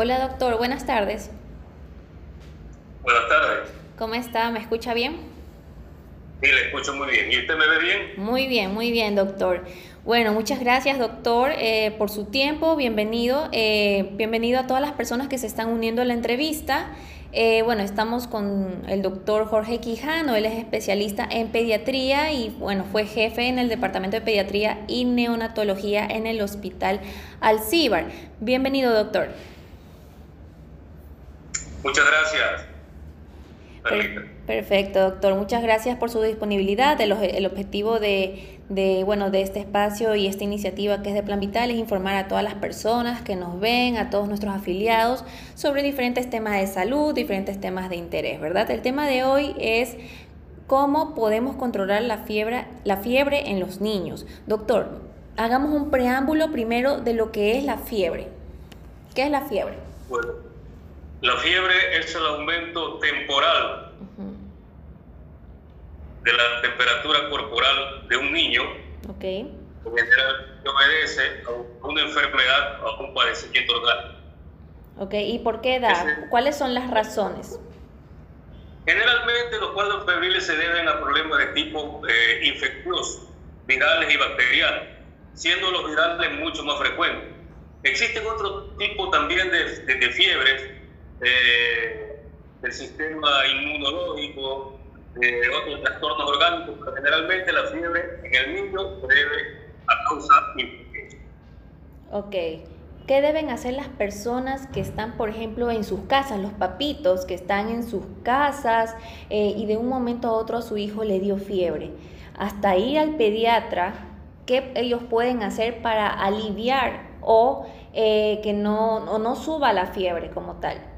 Hola doctor, buenas tardes. Buenas tardes. ¿Cómo está? ¿Me escucha bien? Sí, le escucho muy bien. ¿Y usted me ve bien? Muy bien, muy bien, doctor. Bueno, muchas gracias, doctor, eh, por su tiempo. Bienvenido. Eh, bienvenido a todas las personas que se están uniendo a la entrevista. Eh, bueno, estamos con el doctor Jorge Quijano, él es especialista en pediatría y bueno, fue jefe en el Departamento de Pediatría y Neonatología en el Hospital Alcíbar. Bienvenido, doctor. Muchas gracias. Perfecto, doctor. Muchas gracias por su disponibilidad. El, el objetivo de, de, bueno, de este espacio y esta iniciativa que es de Plan Vital es informar a todas las personas que nos ven, a todos nuestros afiliados, sobre diferentes temas de salud, diferentes temas de interés, ¿verdad? El tema de hoy es cómo podemos controlar la fiebre, la fiebre en los niños. Doctor, hagamos un preámbulo primero de lo que es la fiebre. ¿Qué es la fiebre? Bueno, la fiebre es el aumento temporal de la temperatura corporal de un niño. Ok. En general obedece a una enfermedad, a un padecimiento orgánico. Ok, ¿y por qué da? ¿Cuáles son las razones? Generalmente los cuadros febriles se deben a problemas de tipo eh, infeccioso, virales y bacterianos, siendo los virales mucho más frecuentes. Existen otros tipos también de, de, fiebres eh, del sistema inmunológico, de otros trastornos orgánicos, pero generalmente la fiebre en el niño debe a causa infecciosa. Ok. ¿Qué deben hacer las personas que están, por ejemplo, en sus casas, los papitos que están en sus casas eh, y de un momento a otro a su hijo le dio fiebre? Hasta ir al pediatra, ¿qué ellos pueden hacer para aliviar o eh, que no, o no suba la fiebre como tal?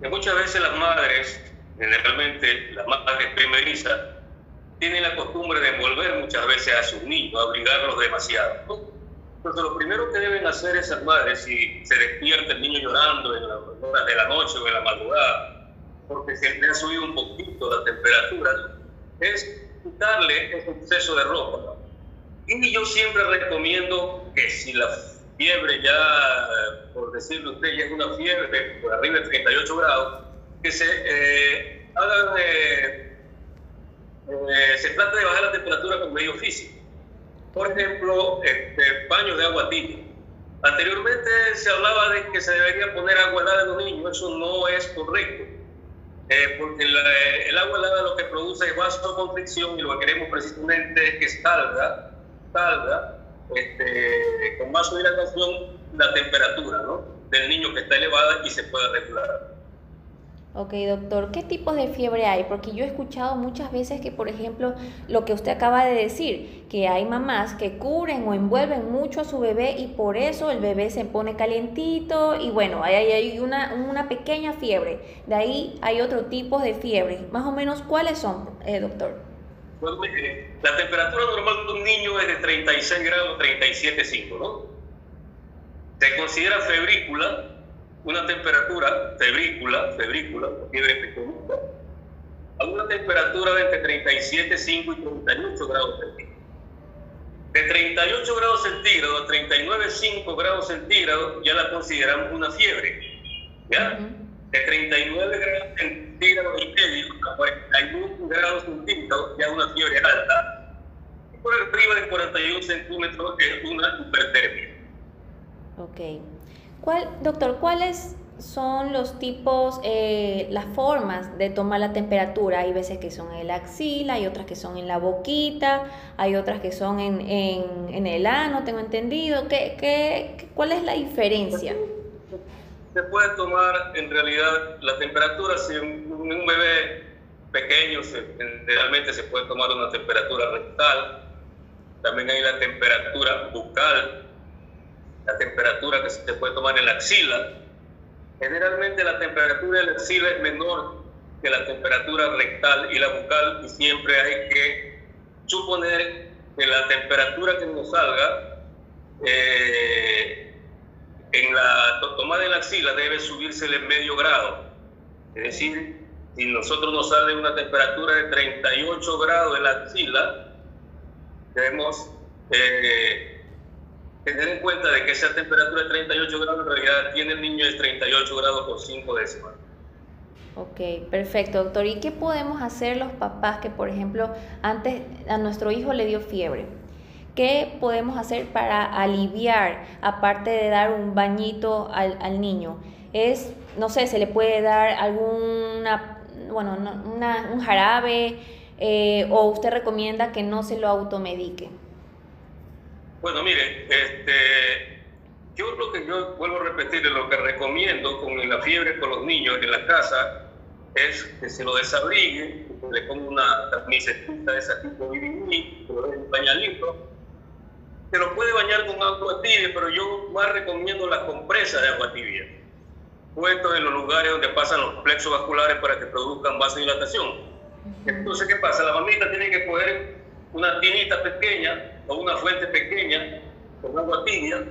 Muchas veces las madres generalmente las madres primerizas, tienen la costumbre de envolver muchas veces a sus niños, a obligarlos demasiado. Entonces, lo primero que deben hacer esas madres, si se despierta el niño llorando en las horas de la noche o en la madrugada, porque se le ha subido un poquito la temperatura, es quitarle ese exceso de ropa. Y yo siempre recomiendo que si la fiebre ya, por decirlo usted, ya es una fiebre por arriba de 38 grados, que se eh, hagan, eh, eh, se trata de bajar la temperatura con medio físico. Por ejemplo, este, baños de agua tibia. Anteriormente se hablaba de que se debería poner agua helada en los niños, eso no es correcto. porque el agua helada lo que produce es vasoconstricción y lo que queremos precisamente es que salga, salga este, con más hidratación la temperatura ¿no? del niño que está elevada y se pueda regular. Ok, doctor, ¿qué tipos de fiebre hay? Porque yo he escuchado muchas veces que, por ejemplo, lo que usted acaba de decir, que hay mamás que cubren o envuelven mucho a su bebé y por eso el bebé se pone calientito y bueno, ahí hay una, una pequeña fiebre. De ahí hay otro tipo de fiebre. Más o menos, ¿cuáles son, eh, doctor? Pues, la temperatura normal de un niño es de 36 grados, 37,5, ¿no? Se considera febrícula una temperatura febrícula, febrícula, fiebre a una temperatura de entre 37,5 y 38 grados centígrados. De 38 grados centígrados a 39,5 grados centígrados ya la consideramos una fiebre. ¿Ya? De 39 grados centígrados y medio a 41 grados centígrados ya una fiebre alta. Y por arriba de 41 centímetros es una hipertermia. Ok. ¿Cuál, doctor, cuáles son los tipos, eh, las formas de tomar la temperatura? Hay veces que son en la axila, hay otras que son en la boquita, hay otras que son en, en, el ano, tengo entendido. ¿Qué, qué, cuál es la diferencia? Se puede tomar en realidad la temperatura si un, un bebé pequeño generalmente se puede tomar una temperatura rectal, también hay la temperatura bucal, la temperatura que se puede tomar en la axila. Generalmente la temperatura de la axila es menor que la temperatura rectal y la bucal y siempre hay que suponer que la temperatura que nos salga eh, en la tomada en la axila debe subirse en medio grado. Es decir, si nosotros nos sale una temperatura de 38 grados en la axila, debemos eh, tener en cuenta de que esa temperatura de 38 grados en realidad tiene el niño de 38 grados por 5 décimas. Ok, perfecto, doctor. ¿Y qué podemos hacer los papás que, por ejemplo, antes a nuestro hijo le dio fiebre? ¿Qué podemos hacer para aliviar, aparte de dar un bañito al, al niño? Es, no sé, se le puede dar alguna, bueno, una, un jarabe eh, o usted recomienda que no se lo automedique. Bueno, mire, este, yo lo que yo vuelvo a repetir, lo que recomiendo con la fiebre con los niños en la casa es que se lo desabrigue, que le ponga una camiseta de ese tipo de un pañalito, que lo puede bañar con agua tibia, pero yo más recomiendo la compresa de agua tibia, puesto en los lugares donde pasan los plexos vasculares para que produzcan vasodilatación. Entonces, ¿qué pasa? La mamita tiene que poner una tinita pequeña o una fuente pequeña con agua tibia,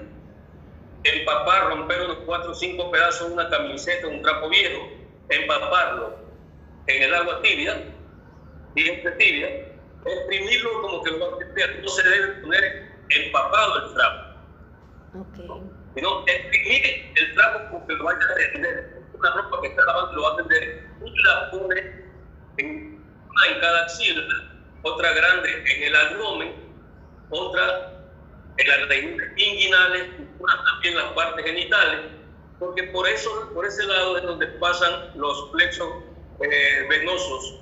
empapar, romper unos cuatro o cinco pedazos de una camiseta, un trapo viejo, empaparlo en el agua tibia, siempre tibia, exprimirlo como que lo va a meter, no se debe poner empapado el trapo. Okay. Sino exprimir el trapo como que lo vaya a tender. Una ropa que está lavando lo va a tender y la pone en, una en cada axila, otra grande en el abdomen, otra en las raíces inguinales, una también en las partes genitales porque por eso, por ese lado es donde pasan los plexos eh, venosos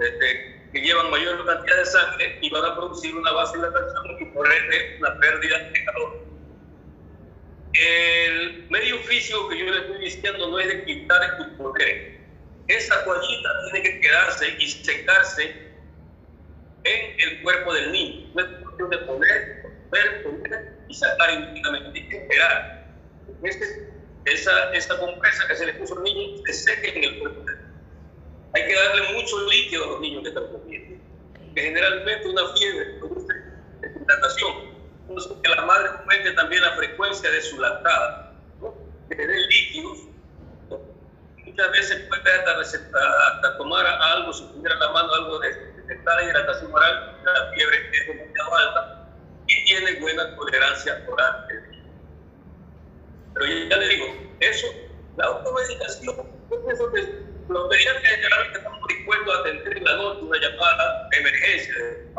este, que llevan mayor cantidad de sangre y van a producir una vasodilatación y por ende una pérdida de calor. El medio físico que yo le estoy diciendo no es de quitar y poner. Esa toallita tiene que quedarse y secarse en el cuerpo del niño. No es cuestión de poner, poner, poner y sacar inmediatamente. Que esperar. Este esa, esa compresa que se le puso al niño se seque en el cuerpo. Hay que darle mucho líquido a los niños que están comiendo. Que generalmente una fiebre produce hidratación. Entonces, que la madre aumente también la frecuencia de su lactada, ¿no? que le dé líquidos. Muchas veces puede hasta, hasta tomar algo, si tuviera la mano algo de detectar la hidratación oral, la fiebre es demasiado alta y tiene buena tolerancia oral. Pero ya le digo, eso, la automedicación, eso que los pediatras generalmente estamos dispuestos a atender en la noche una llamada de emergencia de.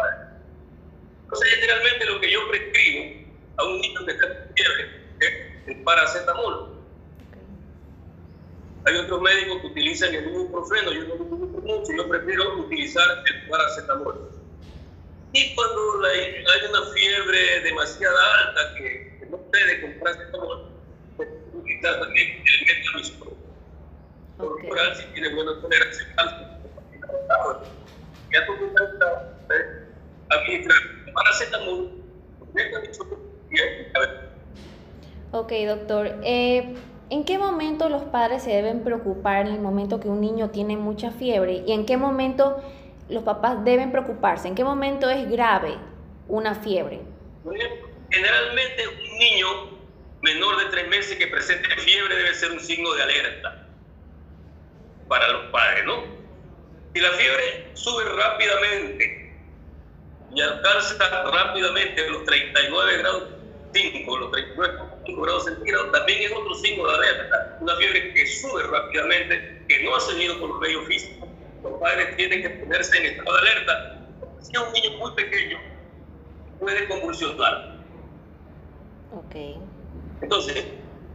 Entonces, generalmente lo que yo prescribo a un niño que está en fiebre es el paracetamol. Hay otros médicos que utilizan el ibuprofeno, yo no lo uso mucho, yo prefiero utilizar el paracetamol. Y cuando hay una fiebre demasiado alta que, que no puede con paracetamol, utilizar también el metamistol. Okay. Por si tiene buena tolerancia al Ya tú administrar paracetamol, metamistol y Ok, doctor. Eh, ¿En qué momento los padres se deben preocupar en el momento que un niño tiene mucha fiebre? ¿Y en qué momento los papás deben preocuparse? ¿En qué momento es grave una fiebre? Generalmente un niño menor de tres meses que presente fiebre debe ser un signo de alerta para los padres, ¿no? Si la fiebre sube rápidamente y alcanza rápidamente los 39 grados 5, los 39 grados centígrados, también es otro signo de alerta. Una fiebre que sube rápidamente, que no ha seguido con los medios físicos. Los padres tienen que ponerse en estado de alerta. Si es un niño muy pequeño, puede convulsionar. Okay. Entonces,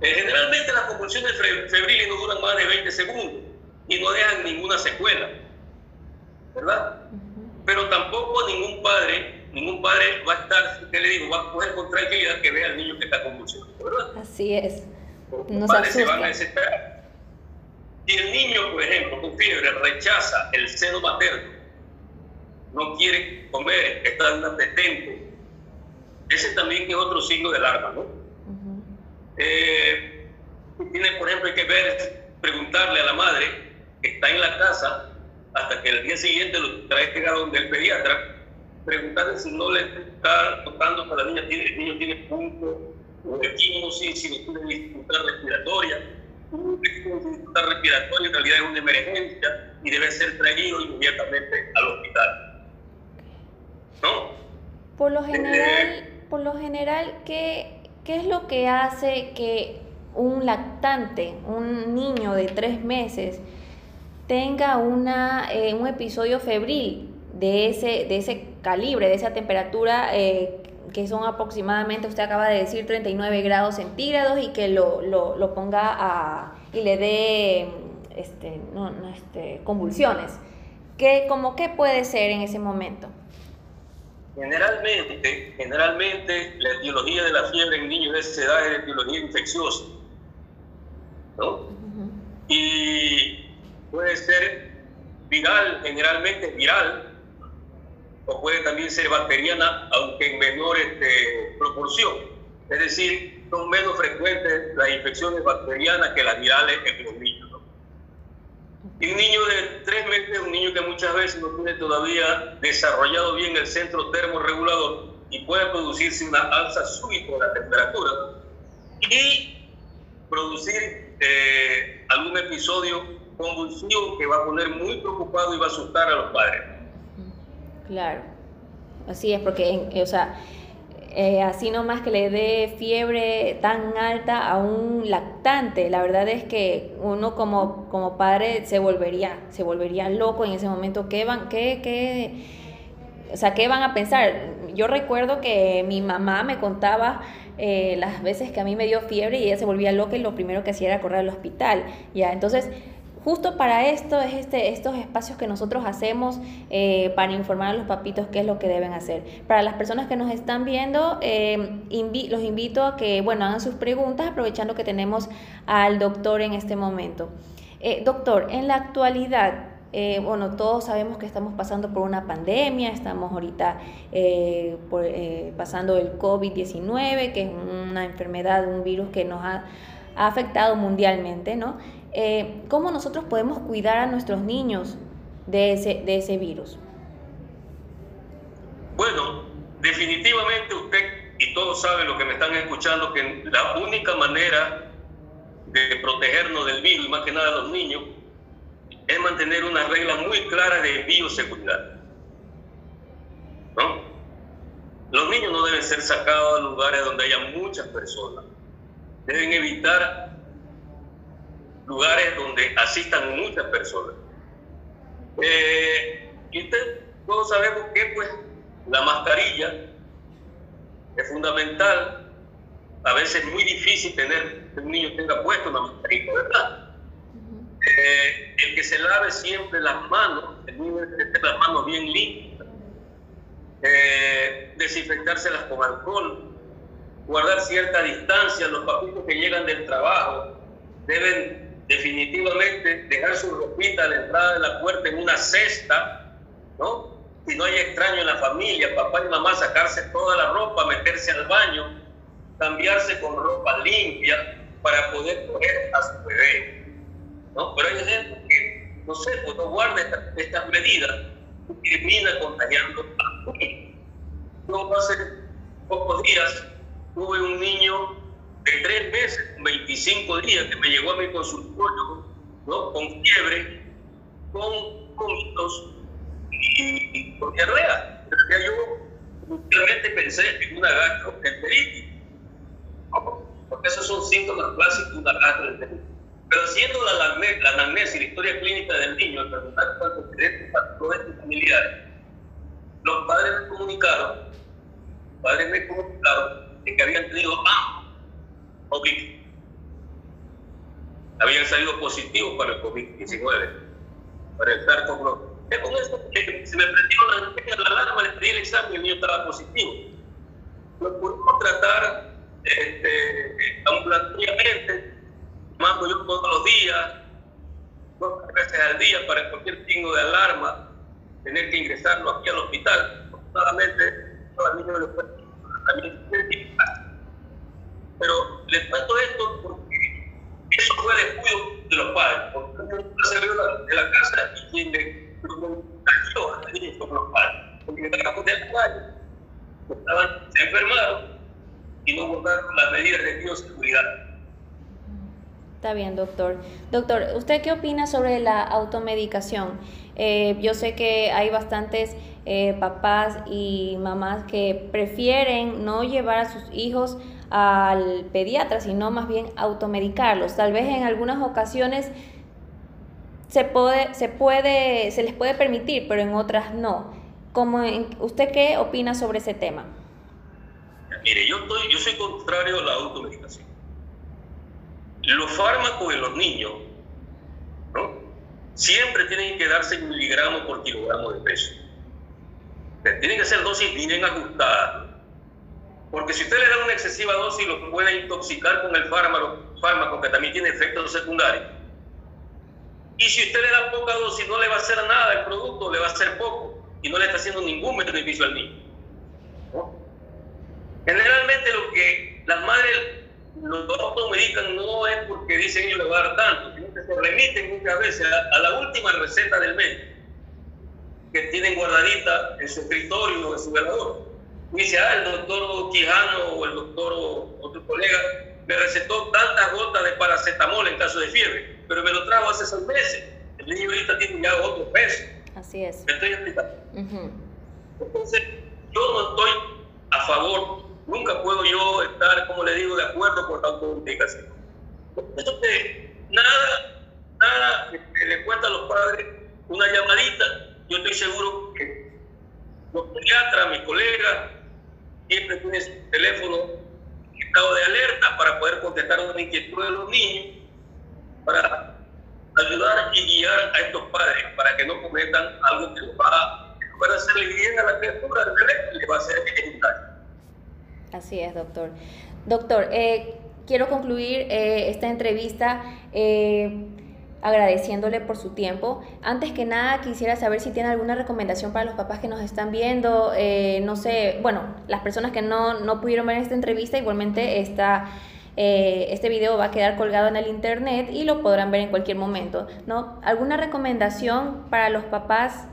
eh, generalmente las convulsiones febriles no duran más de 20 segundos y no dejan ninguna secuela, ¿verdad? Pero tampoco ningún padre, ningún padre va a estar, ¿qué le digo? Va a poder con tranquilidad que vea al niño que está convulsionando, ¿verdad? Así es. Los padres se van a desesperar. Si el niño, por ejemplo, con fiebre rechaza el seno materno, no quiere comer, está en detente, ese también es otro signo de alarma, ¿no? Eh, tiene, por ejemplo, hay que ver, preguntarle a la madre que está en la casa hasta que el día siguiente lo trae a donde el pediatra, preguntarle si no le está tocando que la niña tiene, el niño tiene punto de quimosis, si no tiene dificultad respiratoria. dificultad respiratoria en realidad es una emergencia y debe ser traído inmediatamente al hospital. ¿No? Por lo general, por lo general, ¿qué ¿qué es lo que hace que un lactante, un niño de tres meses, tenga una, eh, un episodio febril de ese, de ese calibre, de esa temperatura eh, que son aproximadamente, usted acaba de decir, 39 grados centígrados y que lo, lo, ponga a, y le dé este, no, este, convulsiones. ¿Qué, como, ¿Qué puede ser en ese momento? Generalmente, generalmente la etiología de la fiebre en niños de esa edad es etiología infecciosa. ¿no? Y puede ser viral, generalmente viral, o puede también ser bacteriana, aunque en menor este, proporción. Es decir, son menos frecuentes las infecciones bacterianas que las virales en los niños. Y un niño de tres meses, un niño que muchas veces no tiene todavía desarrollado bien el centro termorregulador y puede producirse una alza súbita de la temperatura y producir eh, algún episodio convulsivo que va a poner muy preocupado y va a asustar a los padres. Claro, así es, porque, o sea, eh, así nomás que le dé fiebre tan alta a un lactante, la verdad es que uno como, como padre se volvería, se volvería loco en ese momento. ¿Qué van, qué, qué, o sea, qué van a pensar? Yo recuerdo que mi mamá me contaba eh, las veces que a mí me dio fiebre y ella se volvía loca y lo primero que hacía era correr al hospital. Ya, entonces justo para esto es este, estos espacios que nosotros hacemos eh, para informar a los papitos qué es lo que deben hacer. Para las personas que nos están viendo, eh, los invito a que bueno, hagan sus preguntas aprovechando que tenemos al doctor en este momento. Eh, doctor, en la actualidad, bueno, todos sabemos que estamos pasando por una pandemia, estamos ahorita pasando el COVID-19, que es una enfermedad, un virus que nos ha, ha afectado mundialmente, ¿no? Eh, ¿cómo nosotros podemos cuidar a nuestros niños de ese, de ese virus? Bueno, definitivamente usted y todos saben lo que me están escuchando, que la única manera de protegernos del virus, más que nada los niños, es mantener unas reglas muy claras de bioseguridad. ¿No? Los niños no deben ser sacados a lugares donde haya muchas personas. Deben evitar lugares donde asistan muchas personas. Eh, y usted, todos sabemos que pues la mascarilla es fundamental. A veces es muy difícil tener que un niño tenga puesto una mascarilla, ¿verdad? Eh, el que se lave siempre las manos, el niño debe tener las manos bien limpias, eh, desinfectárselas con alcohol, guardar cierta distancia. Los papitos que llegan del trabajo deben definitivamente dejar su ropita a la entrada de la puerta en una cesta, ¿no? Si no hay extraño en la familia, papá y mamá sacarse toda la ropa, meterse al baño, cambiarse con ropa limpia para poder coger a su bebé, ¿no? Pero hay gente que, no sé, pues no guarda estas medidas y termina contagiando a su No hace pocos días tuve un niño de tres meses, 25 días, que me llegó a mi consultorio. Con fiebre, con vómitos y, con diarrea. yo realmente pensé en una gastroenteritis, porque esos son síntomas clásicos de una gastroenteritis. Pero haciendo la, la, y la historia clínica del niño, al preguntar cuántos todos estos familiares, los padres me comunicaron, los padres me comunicaron de que habían tenido ambos COVID. Habían salido positivos para el COVID-19, para el SARS-CoV. Es con esto que se me prendió la, la alarma, le pedí el examen y el niño estaba positivo. Lo pudimos tratar este, ambulatoriamente, mando yo todos los días, dos veces al día para cualquier signo de alarma, tener que ingresarlo aquí al hospital. Afortunadamente, los niños lo pueden también pero les cuento esto porque eso fue descuido de los padres, porque se vio de la casa y quien le contagió a los padres, porque estaban de la estaban, se enfermaron y no guardaron las medidas de bioseguridad. Está bien, doctor. Doctor, ¿usted qué opina sobre la automedicación? Eh, yo sé que hay bastantes eh, papás y mamás que prefieren no llevar a sus hijos al pediatra, sino más bien automedicarlos. Tal vez en algunas ocasiones se puede, se puede, se les puede permitir, pero en otras no. ¿Cómo, ¿Usted qué opina sobre ese tema? Mire, yo, estoy, yo soy contrario a la automedicación. Los fármacos en los niños, ¿no? Siempre tienen que darse miligramos por kilogramo de peso. Tienen que ser dosis bien ajustadas. Porque si usted le da una excesiva dosis, lo puede intoxicar con el fármaco, fármaco que también tiene efectos secundarios. Y si usted le da poca dosis, no le va a hacer nada el producto, le va a hacer poco y no le está haciendo ningún beneficio al niño. Generalmente lo que las madres los automedican no es porque dicen ellos le va a dar tanto, sino que se remiten muchas veces a, la última receta del médico que tienen guardadita en su escritorio o en su velador. Dice, ah, el doctor Quijano o el doctor otro colega me recetó tantas gotas de paracetamol en caso de fiebre, pero me lo trajo hace seis meses. El niño ahorita tiene ya otro peso. Así es. Me estoy explicando. Entonces, yo no estoy a favor Nunca puedo yo estar, como le digo, de acuerdo con la automedicación. Esto que nada, nada le cuenta a los padres una llamadita. Yo estoy seguro que los pediatras, mis colegas, siempre tienen su teléfono en estado de alerta para poder contestar una inquietud de los niños, para ayudar y guiar a estos padres para que no cometan algo que les va a, hacerle bien a la criatura, le va a hacer ejecutar. Así es, doctor. Doctor, eh, quiero concluir eh, esta entrevista eh, agradeciéndole por su tiempo. Antes que nada, quisiera saber si tiene alguna recomendación para los papás que nos están viendo. no sé, bueno, las personas que no, no pudieron ver esta entrevista, igualmente está... este video va a quedar colgado en el internet y lo podrán ver en cualquier momento. ¿no? ¿Alguna recomendación para los papás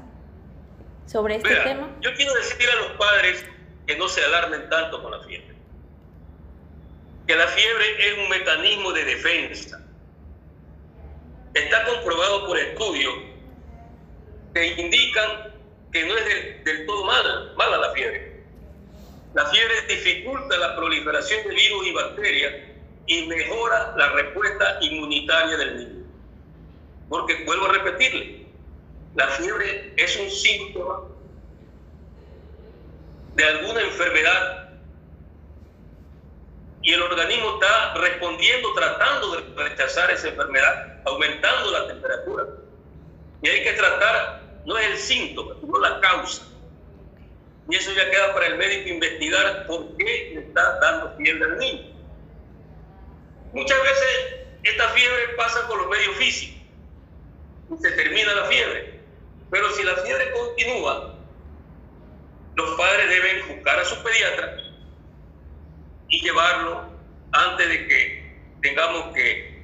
sobre este tema? Yo quiero decir a los padres que no se alarmen tanto con la fiebre. Que la fiebre es un mecanismo de defensa. Está comprobado por estudios que indican que no es del, todo mala, mala la fiebre. La fiebre dificulta la proliferación de virus y bacterias y mejora la respuesta inmunitaria del niño. Porque vuelvo a repetirle, la fiebre es un síntoma de alguna enfermedad y el organismo está respondiendo, tratando de rechazar esa enfermedad, aumentando la temperatura. Y hay que tratar, no es el síntoma, sino la causa. Y eso ya queda para el médico investigar por qué le está dando fiebre al niño. Muchas veces esta fiebre pasa con los medios físicos y se termina la fiebre. Pero si la fiebre continúa, los padres deben buscar a su pediatra y llevarlo antes de que tengamos que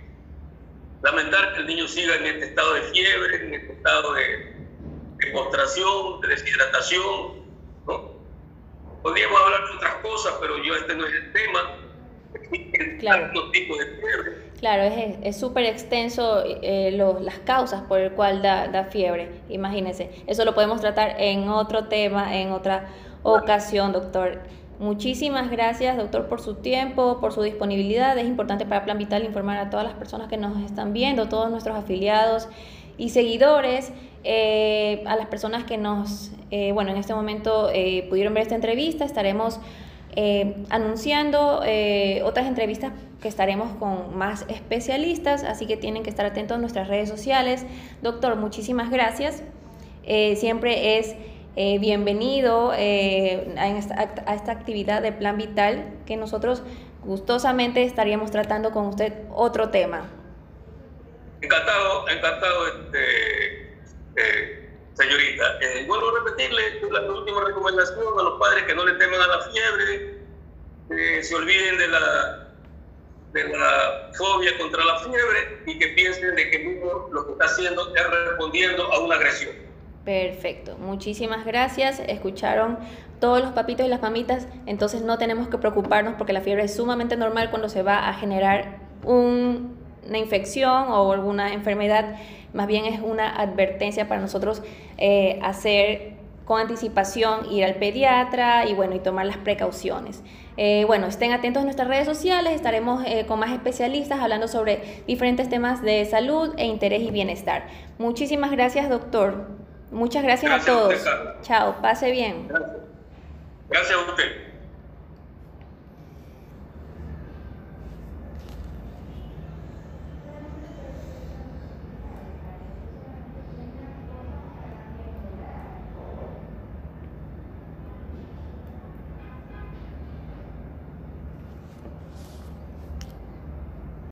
lamentar que el niño siga en este estado de fiebre, en este estado de, de postración, de deshidratación. ¿no? Podríamos hablar de otras cosas, pero yo este no es el tema. Claro. tipos de fiebre. Claro, es súper extenso eh, las causas por el cual da, da, fiebre, imagínense. Eso lo podemos tratar en otro tema, en otra ocasión, doctor. Muchísimas gracias, doctor, por su tiempo, por su disponibilidad. Es importante para Plan Vital informar a todas las personas que nos están viendo, todos nuestros afiliados y seguidores, eh, a las personas que nos, eh, bueno, en este momento pudieron ver esta entrevista. Estaremos eh, anunciando eh, otras entrevistas que estaremos con más especialistas, así que tienen que estar atentos a nuestras redes sociales. Doctor, muchísimas gracias. Eh, siempre es bienvenido a esta, actividad de Plan Vital que nosotros gustosamente estaríamos tratando con usted otro tema. Encantado, encantado. Este, Señorita, eh, vuelvo a repetirle la última recomendación a los padres que no le teman a la fiebre, que se olviden de la, de la fobia contra la fiebre y que piensen de que mismo lo que está haciendo es respondiendo a una agresión. Perfecto, muchísimas gracias. Escucharon todos los papitos y las mamitas, entonces no tenemos que preocuparnos porque la fiebre es sumamente normal cuando se va a generar una infección o alguna enfermedad. Más bien es una advertencia para nosotros eh, hacer con anticipación ir al pediatra y bueno, y tomar las precauciones. Eh, bueno, estén atentos a nuestras redes sociales, estaremos eh, con más especialistas hablando sobre diferentes temas de salud e interés y bienestar. Muchísimas gracias, doctor. Muchas gracias, a todos. Chao, pase bien. Gracias, gracias a usted.